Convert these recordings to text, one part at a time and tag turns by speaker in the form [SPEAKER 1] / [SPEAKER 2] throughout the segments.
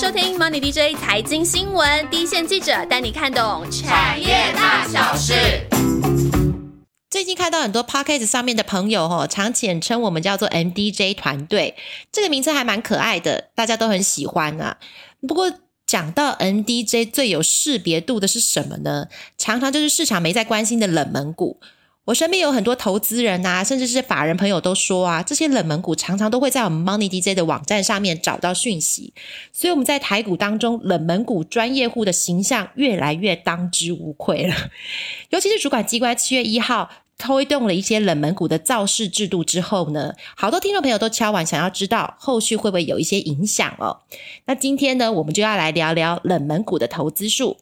[SPEAKER 1] 收听 Money DJ 财经新闻，第一线记者带你看懂产业大小事。
[SPEAKER 2] 最近看到很多 podcast 上面的朋友哈，常简称我们叫做 MDJ 团队，这个名字还蛮可爱的，大家都很喜欢啊。不过讲到 MDJ 最有识别度的是什么呢？常常就是市场没在关心的冷门股。我身边有很多投资人啊，甚至是法人朋友都说啊，这些冷门股常常都会在我们 Money DJ 的网站上面找到讯息，所以我们在台股当中，冷门股专业户的形象越来越当之无愧了。尤其是主管机关七月一号推动了一些冷门股的造势制度之后呢，好多听众朋友都敲完，想要知道后续会不会有一些影响哦。那今天呢，我们就要来聊聊冷门股的投资数。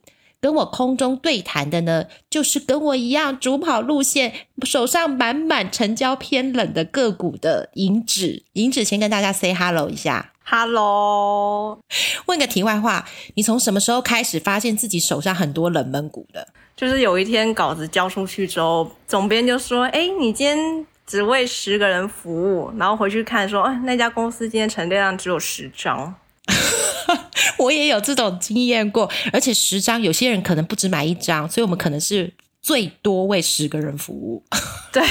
[SPEAKER 2] 跟我空中对谈的呢，就是跟我一样主跑路线，手上满满成交偏冷的个股的银指。银指先跟大家 say hello 一下
[SPEAKER 3] ，hello。
[SPEAKER 2] 问个题外话，你从什么时候开始发现自己手上很多冷门股的？
[SPEAKER 3] 就是有一天稿子交出去之后，总编就说：“哎，你今天只为十个人服务。”然后回去看说：“哎，那家公司今天成交量只有十张。”
[SPEAKER 2] 我也有这种经验过，而且十张有些人可能不止买一张，所以我们可能是最多为十个人服务。
[SPEAKER 3] 对，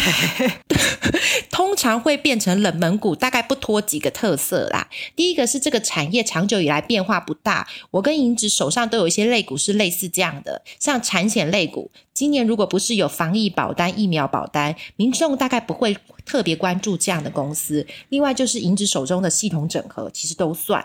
[SPEAKER 2] 通常会变成冷门股，大概不脱几个特色啦。第一个是这个产业长久以来变化不大，我跟银子手上都有一些类股是类似这样的，像产险类股，今年如果不是有防疫保单、疫苗保单，民众大概不会特别关注这样的公司。另外就是银子手中的系统整合，其实都算。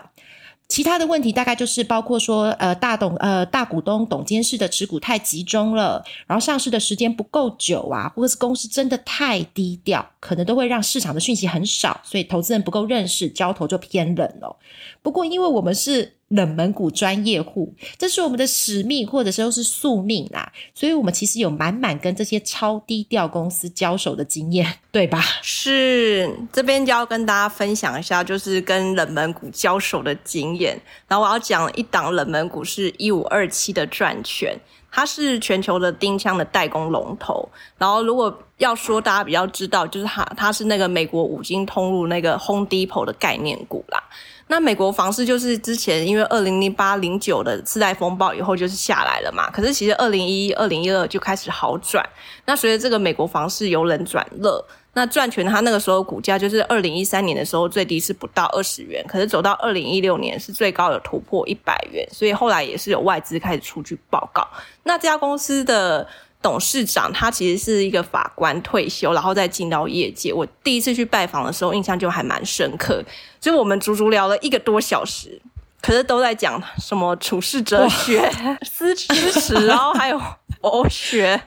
[SPEAKER 2] 其他的问题大概就是包括说，呃，大董呃大股东董监事的持股太集中了，然后上市的时间不够久啊，或者是公司真的太低调，可能都会让市场的讯息很少，所以投资人不够认识，交投就偏冷了。不过，因为我们是冷门股专业户，这是我们的使命，或者说是宿命啦，所以我们其实有满满跟这些超低调公司交手的经验，对吧？
[SPEAKER 3] 是，这边就要跟大家分享一下，就是跟冷门股交手的经验。然后我要讲一档冷门股是一五二七的转权，它是全球的钉枪的代工龙头。然后如果要说大家比较知道，就是它它是那个美国五金通路那个 Home Depot 的概念股啦。那美国房市就是之前因为二零零八零九的次贷风暴以后就是下来了嘛，可是其实二零一一二零一二就开始好转。那随着这个美国房市由冷转热，那赚权它那个时候股价就是二零一三年的时候最低是不到二十元，可是走到二零一六年是最高有突破一百元，所以后来也是有外资开始出具报告。那这家公司的。董事长他其实是一个法官退休，然后再进到业界。我第一次去拜访的时候，印象就还蛮深刻。所以我们足足聊了一个多小时，可是都在讲什么处世哲学、思知识，然后还有 佛学。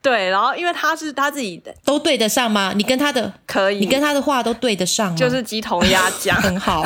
[SPEAKER 3] 对，然后因为他是他自己的，
[SPEAKER 2] 都对得上吗？你跟他的
[SPEAKER 3] 可以，
[SPEAKER 2] 你跟他的话都对得上，
[SPEAKER 3] 就是鸡同鸭讲，
[SPEAKER 2] 很好。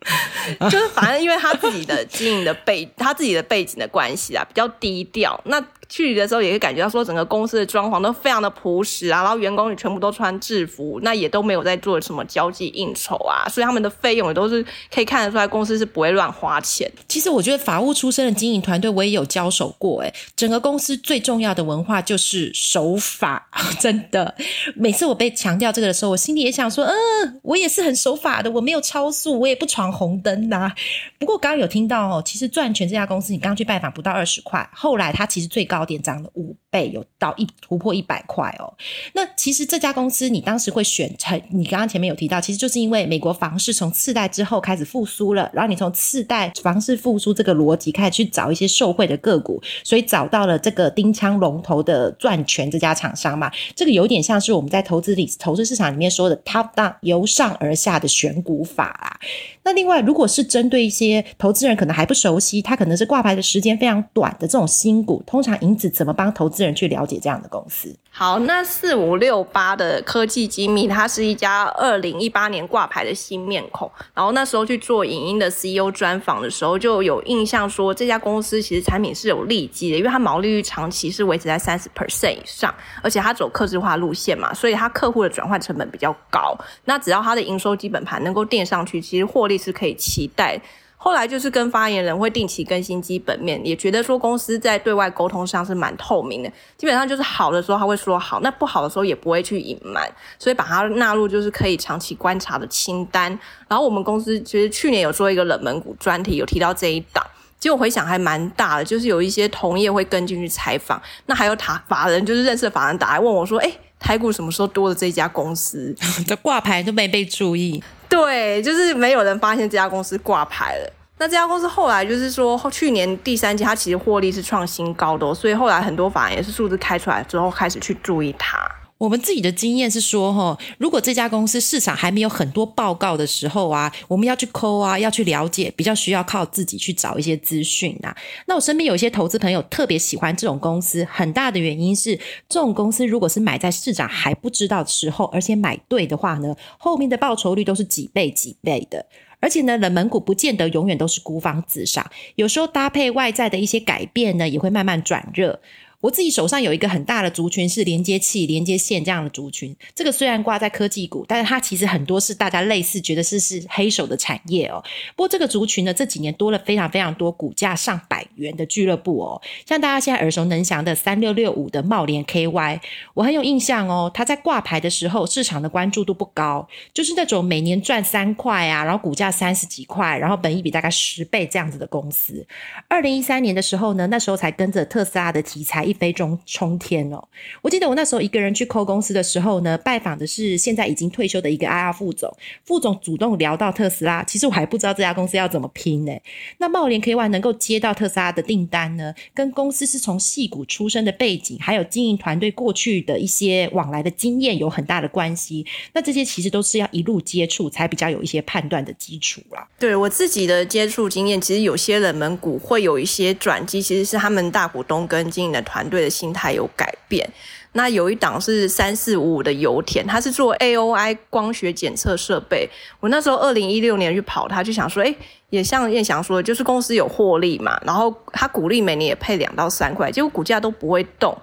[SPEAKER 3] 就是反正因为他自己的经营的背，他自己的背景的关系啊，比较低调。那。去的时候也会感觉到说，整个公司的装潢都非常的朴实啊，然后员工也全部都穿制服，那也都没有在做什么交际应酬啊，所以他们的费用也都是可以看得出来，公司是不会乱花钱。
[SPEAKER 2] 其实我觉得法务出身的经营团队，我也有交手过，诶整个公司最重要的文化就是守法，真的。每次我被强调这个的时候，我心里也想说，嗯，我也是很守法的，我没有超速，我也不闯红灯呐。不过刚刚有听到哦，其实赚钱这家公司，你刚去拜访不到二十块，后来它其实最高。高点涨了五倍，有到一突破一百块哦。那其实这家公司，你当时会选成，你刚刚前面有提到，其实就是因为美国房市从次贷之后开始复苏了，然后你从次贷房市复苏这个逻辑开始去找一些受惠的个股，所以找到了这个丁枪龙头的赚权这家厂商嘛。这个有点像是我们在投资里投资市场里面说的 top down 由上而下的选股法啊。那另外，如果是针对一些投资人可能还不熟悉，他可能是挂牌的时间非常短的这种新股，通常银子怎么帮投资人去了解这样的公司？
[SPEAKER 3] 好，那四五六八的科技机密，它是一家二零一八年挂牌的新面孔。然后那时候去做影音的 CEO 专访的时候，就有印象说这家公司其实产品是有利基的，因为它毛利率长期是维持在三十 percent 以上，而且它走客制化路线嘛，所以它客户的转换成本比较高。那只要它的营收基本盘能够垫上去，其实获利是可以期待。后来就是跟发言人会定期更新基本面，也觉得说公司在对外沟通上是蛮透明的，基本上就是好的时候他会说好，那不好的时候也不会去隐瞒，所以把它纳入就是可以长期观察的清单。然后我们公司其实去年有做一个冷门股专题，有提到这一档。结果回想还蛮大的，就是有一些同业会跟进去采访，那还有塔法人，就是认识的法人打来问我说：“哎，台股什么时候多了这家公司？”
[SPEAKER 2] 这挂牌都没被注意，
[SPEAKER 3] 对，就是没有人发现这家公司挂牌了。那这家公司后来就是说，去年第三季它其实获利是创新高的，所以后来很多法人也是数字开出来之后开始去注意它。
[SPEAKER 2] 我们自己的经验是说，哈，如果这家公司市场还没有很多报告的时候啊，我们要去抠啊，要去了解，比较需要靠自己去找一些资讯啊。那我身边有一些投资朋友特别喜欢这种公司，很大的原因是，这种公司如果是买在市场还不知道的时候，而且买对的话呢，后面的报酬率都是几倍几倍的。而且呢，冷门股不见得永远都是孤芳自赏，有时候搭配外在的一些改变呢，也会慢慢转热。我自己手上有一个很大的族群是连接器、连接线这样的族群。这个虽然挂在科技股，但是它其实很多是大家类似觉得是是黑手的产业哦。不过这个族群呢，这几年多了非常非常多股价上元的俱乐部哦。像大家现在耳熟能详的三六六五的茂联 KY，我很有印象哦。它在挂牌的时候，市场的关注度不高，就是那种每年赚三块啊，然后股价三十几块，然后本益比大概十倍这样子的公司。二零一三年的时候呢，那时候才跟着特斯拉的题材。一飞冲冲天哦！我记得我那时候一个人去扣公司的时候呢，拜访的是现在已经退休的一个 IR 副总。副总主动聊到特斯拉，其实我还不知道这家公司要怎么拼呢。那茂联 KY 能够接到特斯拉的订单呢，跟公司是从戏股出身的背景，还有经营团队过去的一些往来的经验有很大的关系。那这些其实都是要一路接触才比较有一些判断的基础啦。
[SPEAKER 3] 对我自己的接触经验，其实有些冷门股会有一些转机，其实是他们大股东跟经营的团。队的心态有改变。那有一档是三四五五的油田，它是做 A O I 光学检测设备。我那时候二零一六年去跑它，就想说，哎，也像燕翔说的，就是公司有获利嘛，然后他鼓励每年也配两到三块，结果股价都不会动。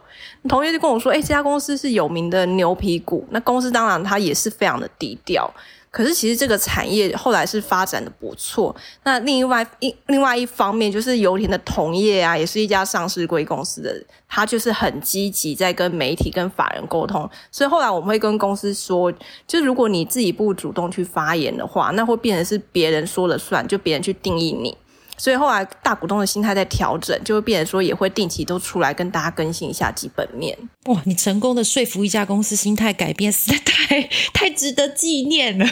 [SPEAKER 3] 同学就跟我说，哎，这家公司是有名的牛皮股。那公司当然它也是非常的低调。可是其实这个产业后来是发展的不错。那另外一另外一方面，就是油田的同业啊，也是一家上市贵公司的，他就是很积极在跟媒体、跟法人沟通。所以后来我们会跟公司说，就如果你自己不主动去发言的话，那会变成是别人说了算，就别人去定义你。所以后来大股东的心态在调整，就会变成说也会定期都出来跟大家更新一下基本面。
[SPEAKER 2] 哇，你成功的说服一家公司心态改变，实在太 太值得纪念了。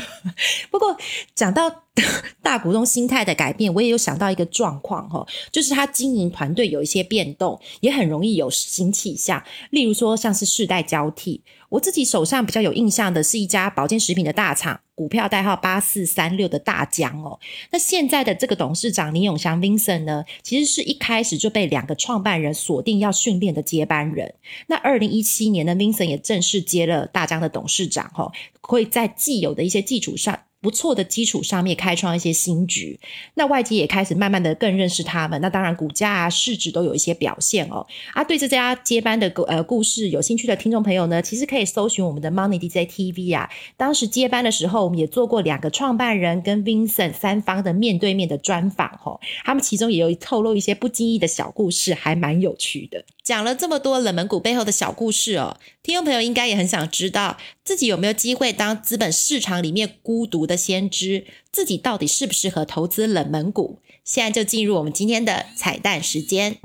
[SPEAKER 2] 不过讲到 大股东心态的改变，我也有想到一个状况哈，就是他经营团队有一些变动，也很容易有新气象。例如说像是世代交替。我自己手上比较有印象的是一家保健食品的大厂，股票代号八四三六的大疆哦。那现在的这个董事长林永祥 Vincent 呢，其实是一开始就被两个创办人锁定要训练的接班人。那二零一七年呢，Vincent 也正式接了大疆的董事长，哈，会在既有的一些基础上。不错的基础上面开创一些新局，那外界也开始慢慢的更认识他们。那当然股价啊市值都有一些表现哦。啊，对这家接班的呃故事有兴趣的听众朋友呢，其实可以搜寻我们的 Money DJ TV 啊。当时接班的时候，我们也做过两个创办人跟 Vincent 三方的面对面的专访哦。他们其中也有透露一些不经意的小故事，还蛮有趣的。讲了这么多冷门股背后的小故事哦，听众朋友应该也很想知道，自己有没有机会当资本市场里面孤独的先知？自己到底适不适合投资冷门股？现在就进入我们今天的彩蛋时间。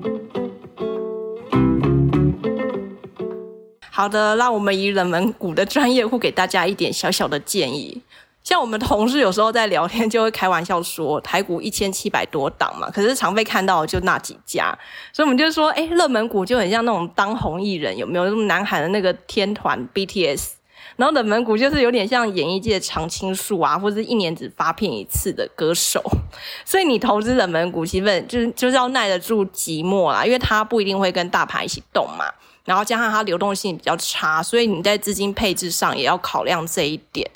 [SPEAKER 3] 好的，让我们以冷门股的专业户给大家一点小小的建议。像我们同事有时候在聊天，就会开玩笑说台股一千七百多档嘛，可是常被看到就那几家，所以我们就说，哎，热门股就很像那种当红艺人，有没有？那么南海的那个天团 BTS，然后冷门股就是有点像演艺界常青树啊，或者是一年只发片一次的歌手。所以你投资冷门股，基本就是就是要耐得住寂寞啦，因为它不一定会跟大盘一起动嘛，然后加上它流动性比较差，所以你在资金配置上也要考量这一点。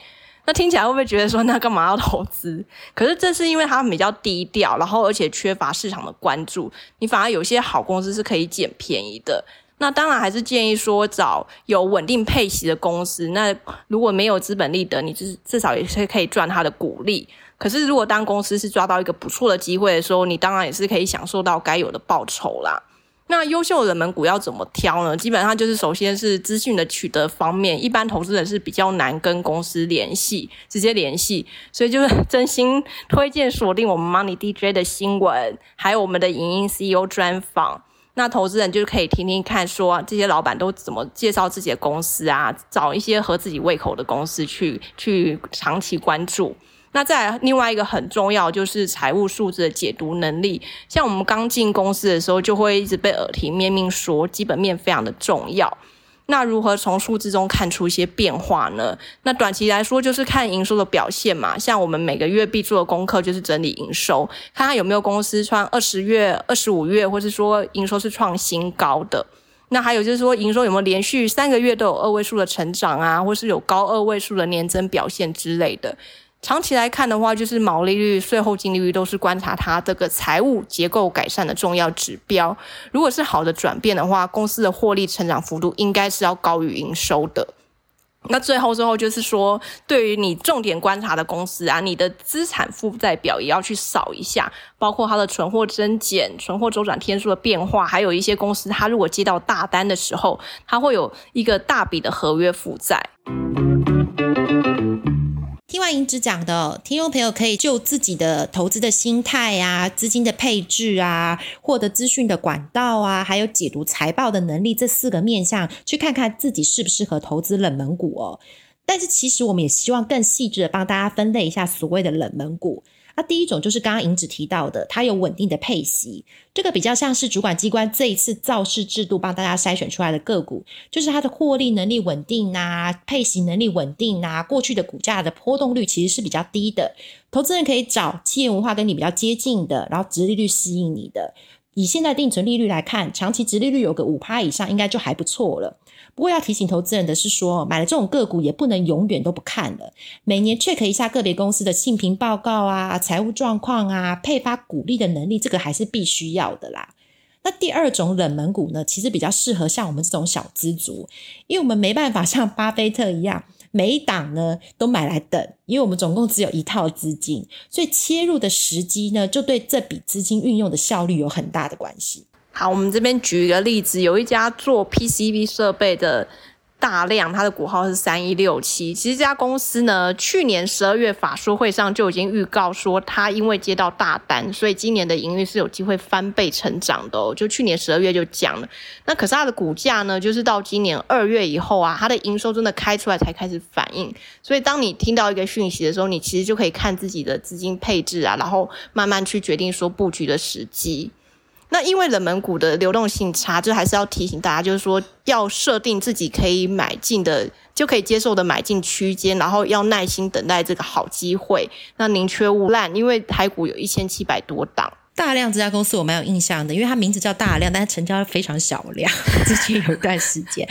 [SPEAKER 3] 那听起来会不会觉得说，那干嘛要投资？可是这是因为它比较低调，然后而且缺乏市场的关注，你反而有些好公司是可以捡便宜的。那当然还是建议说找有稳定配息的公司。那如果没有资本利得，你至至少也是可以赚它的股利。可是如果当公司是抓到一个不错的机会的时候，你当然也是可以享受到该有的报酬啦。那优秀的人门股要怎么挑呢？基本上就是首先是资讯的取得方面，一般投资人是比较难跟公司联系，直接联系，所以就是真心推荐锁定我们 Money DJ 的新闻，还有我们的影音 CEO 专访。那投资人就可以听听看，说这些老板都怎么介绍自己的公司啊，找一些合自己胃口的公司去去长期关注。那再另外一个很重要就是财务数字的解读能力，像我们刚进公司的时候，就会一直被耳提面命说基本面非常的重要。那如何从数字中看出一些变化呢？那短期来说就是看营收的表现嘛。像我们每个月必做的功课就是整理营收，看看有没有公司创二十月、二十五月，或是说营收是创新高的。那还有就是说营收有没有连续三个月都有二位数的成长啊，或是有高二位数的年增表现之类的。长期来看的话，就是毛利率、税后净利率都是观察它这个财务结构改善的重要指标。如果是好的转变的话，公司的获利成长幅度应该是要高于营收的。那最后最后就是说，对于你重点观察的公司啊，你的资产负债表也要去扫一下，包括它的存货增减、存货周转天数的变化，还有一些公司它如果接到大单的时候，它会有一个大笔的合约负债。
[SPEAKER 2] 万盈之讲的，听众朋友可以就自己的投资的心态啊、资金的配置啊、获得资讯的管道啊，还有解读财报的能力这四个面向，去看看自己适不适合投资冷门股哦。但是其实我们也希望更细致的帮大家分类一下所谓的冷门股。那第一种就是刚刚银子提到的，它有稳定的配息，这个比较像是主管机关这一次造势制度帮大家筛选出来的个股，就是它的获利能力稳定啊，配息能力稳定啊，过去的股价的波动率其实是比较低的，投资人可以找企业文化跟你比较接近的，然后殖利率吸引你的。以现在定存利率来看，长期殖利率有个五趴以上，应该就还不错了。不过要提醒投资人的是，说买了这种个股也不能永远都不看了，每年 check 一下个别公司的信评报告啊、财务状况啊、配发股利的能力，这个还是必须要的啦。那第二种冷门股呢，其实比较适合像我们这种小资族，因为我们没办法像巴菲特一样。每一档呢都买来等，因为我们总共只有一套资金，所以切入的时机呢就对这笔资金运用的效率有很大的关系。
[SPEAKER 3] 好，我们这边举一个例子，有一家做 PCB 设备的。大量，它的股号是三一六七。其实这家公司呢，去年十二月法说会上就已经预告说，它因为接到大单，所以今年的营运是有机会翻倍成长的哦。就去年十二月就讲了。那可是它的股价呢，就是到今年二月以后啊，它的营收真的开出来才开始反应。所以当你听到一个讯息的时候，你其实就可以看自己的资金配置啊，然后慢慢去决定说布局的时机。那因为冷门股的流动性差，就还是要提醒大家，就是说要设定自己可以买进的，就可以接受的买进区间，然后要耐心等待这个好机会。那宁缺毋滥，因为台股有一千七百多档。
[SPEAKER 2] 大量这家公司我蛮有印象的，因为它名字叫大量，但是成交非常小量。之前有一段时间，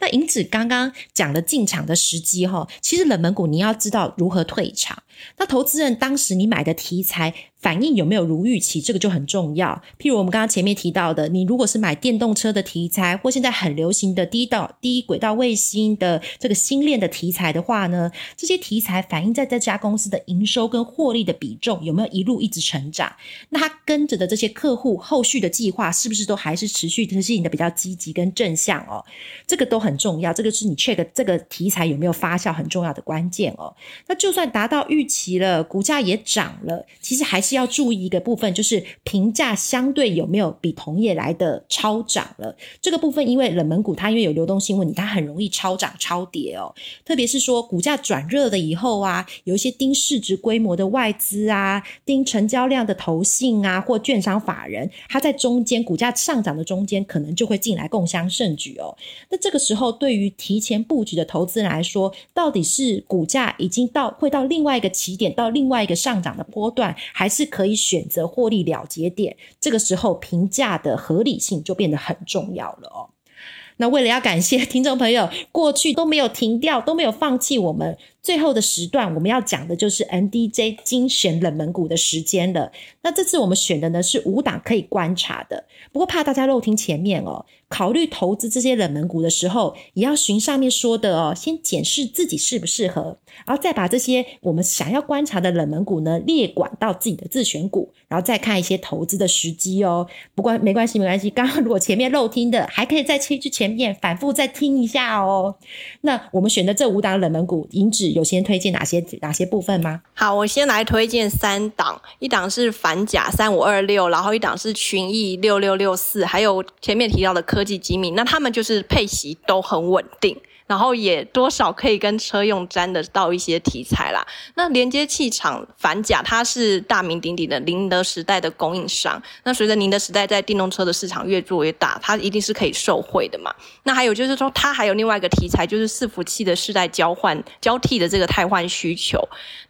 [SPEAKER 2] 那银子刚刚讲的进场的时机哈，其实冷门股你要知道如何退场。那投资人当时你买的题材。反应有没有如预期，这个就很重要。譬如我们刚刚前面提到的，你如果是买电动车的题材，或现在很流行的低道低轨道卫星的这个星链的题材的话呢，这些题材反映在这家公司的营收跟获利的比重有没有一路一直成长？那它跟着的这些客户后续的计划是不是都还是持续的吸引的比较积极跟正向哦？这个都很重要，这个是你 check 这个题材有没有发酵很重要的关键哦。那就算达到预期了，股价也涨了，其实还是。要注意一个部分，就是评价相对有没有比同业来的超涨了。这个部分，因为冷门股它因为有流动性问题，它很容易超涨超跌哦。特别是说股价转热了以后啊，有一些盯市值规模的外资啊，盯成交量的投信啊，或券商法人，它在中间股价上涨的中间，可能就会进来共襄盛举哦。那这个时候，对于提前布局的投资人来说，到底是股价已经到会到另外一个起点，到另外一个上涨的波段，还是？可以选择获利了结点，这个时候评价的合理性就变得很重要了哦。那为了要感谢 听众朋友过去都没有停掉，都没有放弃我们。最后的时段我们要讲的就是 NDJ 精选冷门股的时间了。那这次我们选的呢是五档可以观察的，不过怕大家漏听前面哦。考虑投资这些冷门股的时候，也要循上面说的哦，先检视自己适不适合，然后再把这些我们想要观察的冷门股呢列管到自己的自选股，然后再看一些投资的时机哦。不过没关系，没关系，刚刚如果前面漏听的，还可以再切去前面反复再听一下哦。那我们选的这五档冷门股，银指有先推荐哪些哪些部分吗？
[SPEAKER 3] 好，我先来推荐三档，一档是反甲三五二六，然后一档是群益六六六四，还有前面提到的。科技机密，那他们就是配息都很稳定，然后也多少可以跟车用沾得到一些题材啦。那连接器厂反甲，它是大名鼎鼎的宁德时代的供应商。那随着宁德时代在电动车的市场越做越大，它一定是可以受惠的嘛。那还有就是说，它还有另外一个题材，就是伺服器的世代交换交替的这个汰换需求。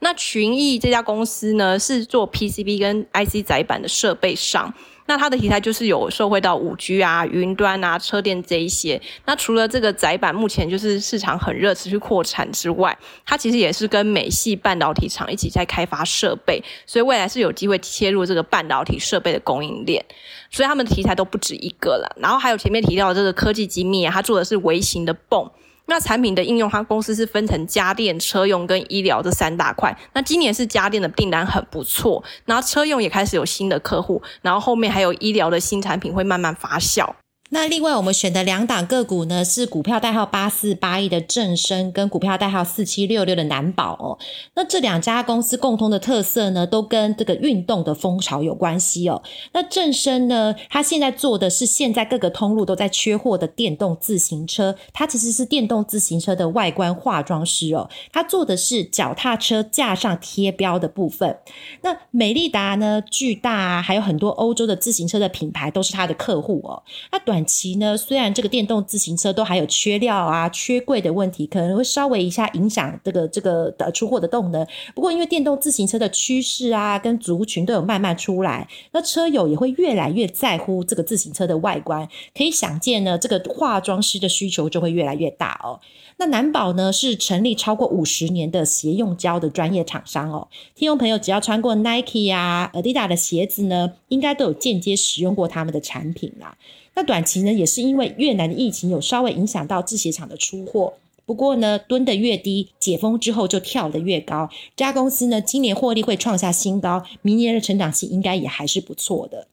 [SPEAKER 3] 那群益这家公司呢，是做 PCB 跟 IC 载板的设备商。那它的题材就是有受惠到五 G 啊、云端啊、车电这一些。那除了这个窄板目前就是市场很热、持续扩产之外，它其实也是跟美系半导体厂一起在开发设备，所以未来是有机会切入这个半导体设备的供应链。所以他们的题材都不止一个了。然后还有前面提到的这个科技机密啊，它做的是微型的泵。那产品的应用，它公司是分成家电、车用跟医疗这三大块。那今年是家电的订单很不错，然后车用也开始有新的客户，然后后面还有医疗的新产品会慢慢发酵。
[SPEAKER 2] 那另外我们选的两档个股呢，是股票代号八四八一的正生跟股票代号四七六六的南宝哦。那这两家公司共通的特色呢，都跟这个运动的风潮有关系哦。那正生呢，它现在做的是现在各个通路都在缺货的电动自行车，它其实是电动自行车的外观化妆师哦。它做的是脚踏车架上贴标的部分。那美利达呢，巨大啊，还有很多欧洲的自行车的品牌都是它的客户哦。那短短期呢，虽然这个电动自行车都还有缺料啊、缺柜的问题，可能会稍微一下影响这个这个的出货的动能。不过，因为电动自行车的趋势啊，跟族群都有慢慢出来，那车友也会越来越在乎这个自行车的外观。可以想见呢，这个化妆师的需求就会越来越大哦。那南宝呢，是成立超过五十年的鞋用胶的专业厂商哦。听众朋友只要穿过 Nike 啊、Adidas 的鞋子呢，应该都有间接使用过他们的产品啦。那短期呢，也是因为越南的疫情有稍微影响到制鞋厂的出货。不过呢，蹲得越低，解封之后就跳得越高。这家公司呢，今年获利会创下新高，明年的成长性应该也还是不错的。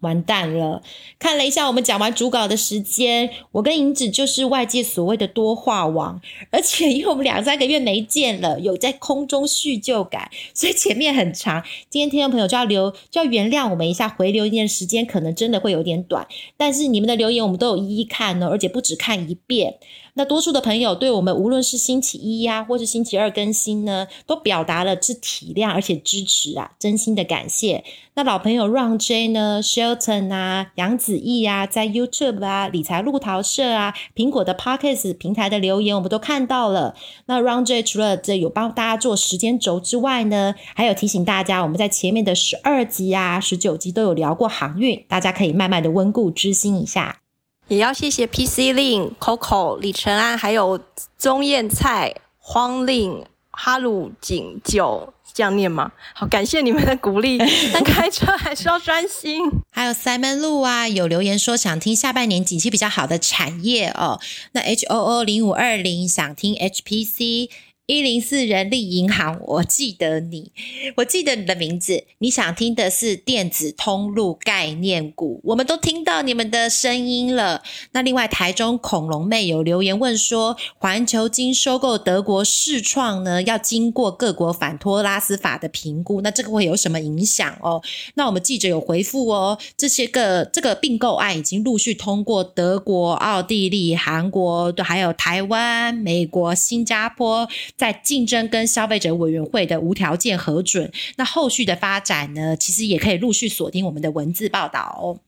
[SPEAKER 2] 完蛋了！看了一下我们讲完主稿的时间，我跟银子就是外界所谓的多话王，而且因为我们两三个月没见了，有在空中叙旧感，所以前面很长。今天听众朋友就要留，就要原谅我们一下，回留言的时间可能真的会有点短，但是你们的留言我们都有一一看呢，而且不止看一遍。那多数的朋友对我们无论是星期一呀，或是星期二更新呢，都表达了是体谅而且支持啊，真心的感谢。那老朋友 Run J 呢 Hilton 啊，杨子毅啊，在 YouTube 啊，理财路淘社啊，苹果的 Podcast 平台的留言我们都看到了。那 Round J 除了这有帮大家做时间轴之外呢，还有提醒大家，我们在前面的十二集啊、十九集都有聊过航运，大家可以慢慢的温故知新一下。
[SPEAKER 3] 也要谢谢 PC Lin、Coco、李承安，还有钟燕菜、荒令、哈鲁景酒，这样念吗？好，感谢你们的鼓励。但开车还是要专心。
[SPEAKER 2] 还有 Simon Lu 啊，有留言说想听下半年景气比较好的产业哦。那 H O O 零五二零想听 HPC。一零四人力银行，我记得你，我记得你的名字。你想听的是电子通路概念股，我们都听到你们的声音了。那另外，台中恐龙妹有留言问说，环球金收购德国世创呢，要经过各国反托拉斯法的评估，那这个会有什么影响哦？那我们记者有回复哦，这些个这个并购案已经陆续通过德国、奥地利、韩国，还有台湾、美国、新加坡。在竞争跟消费者委员会的无条件核准，那后续的发展呢？其实也可以陆续锁定我们的文字报道哦。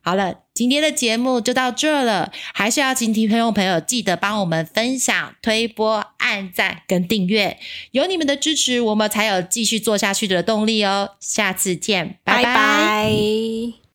[SPEAKER 2] 好了，今天的节目就到这了，还是要请听朋友朋友记得帮我们分享、推播、按赞跟订阅，有你们的支持，我们才有继续做下去的动力哦。下次见，拜拜。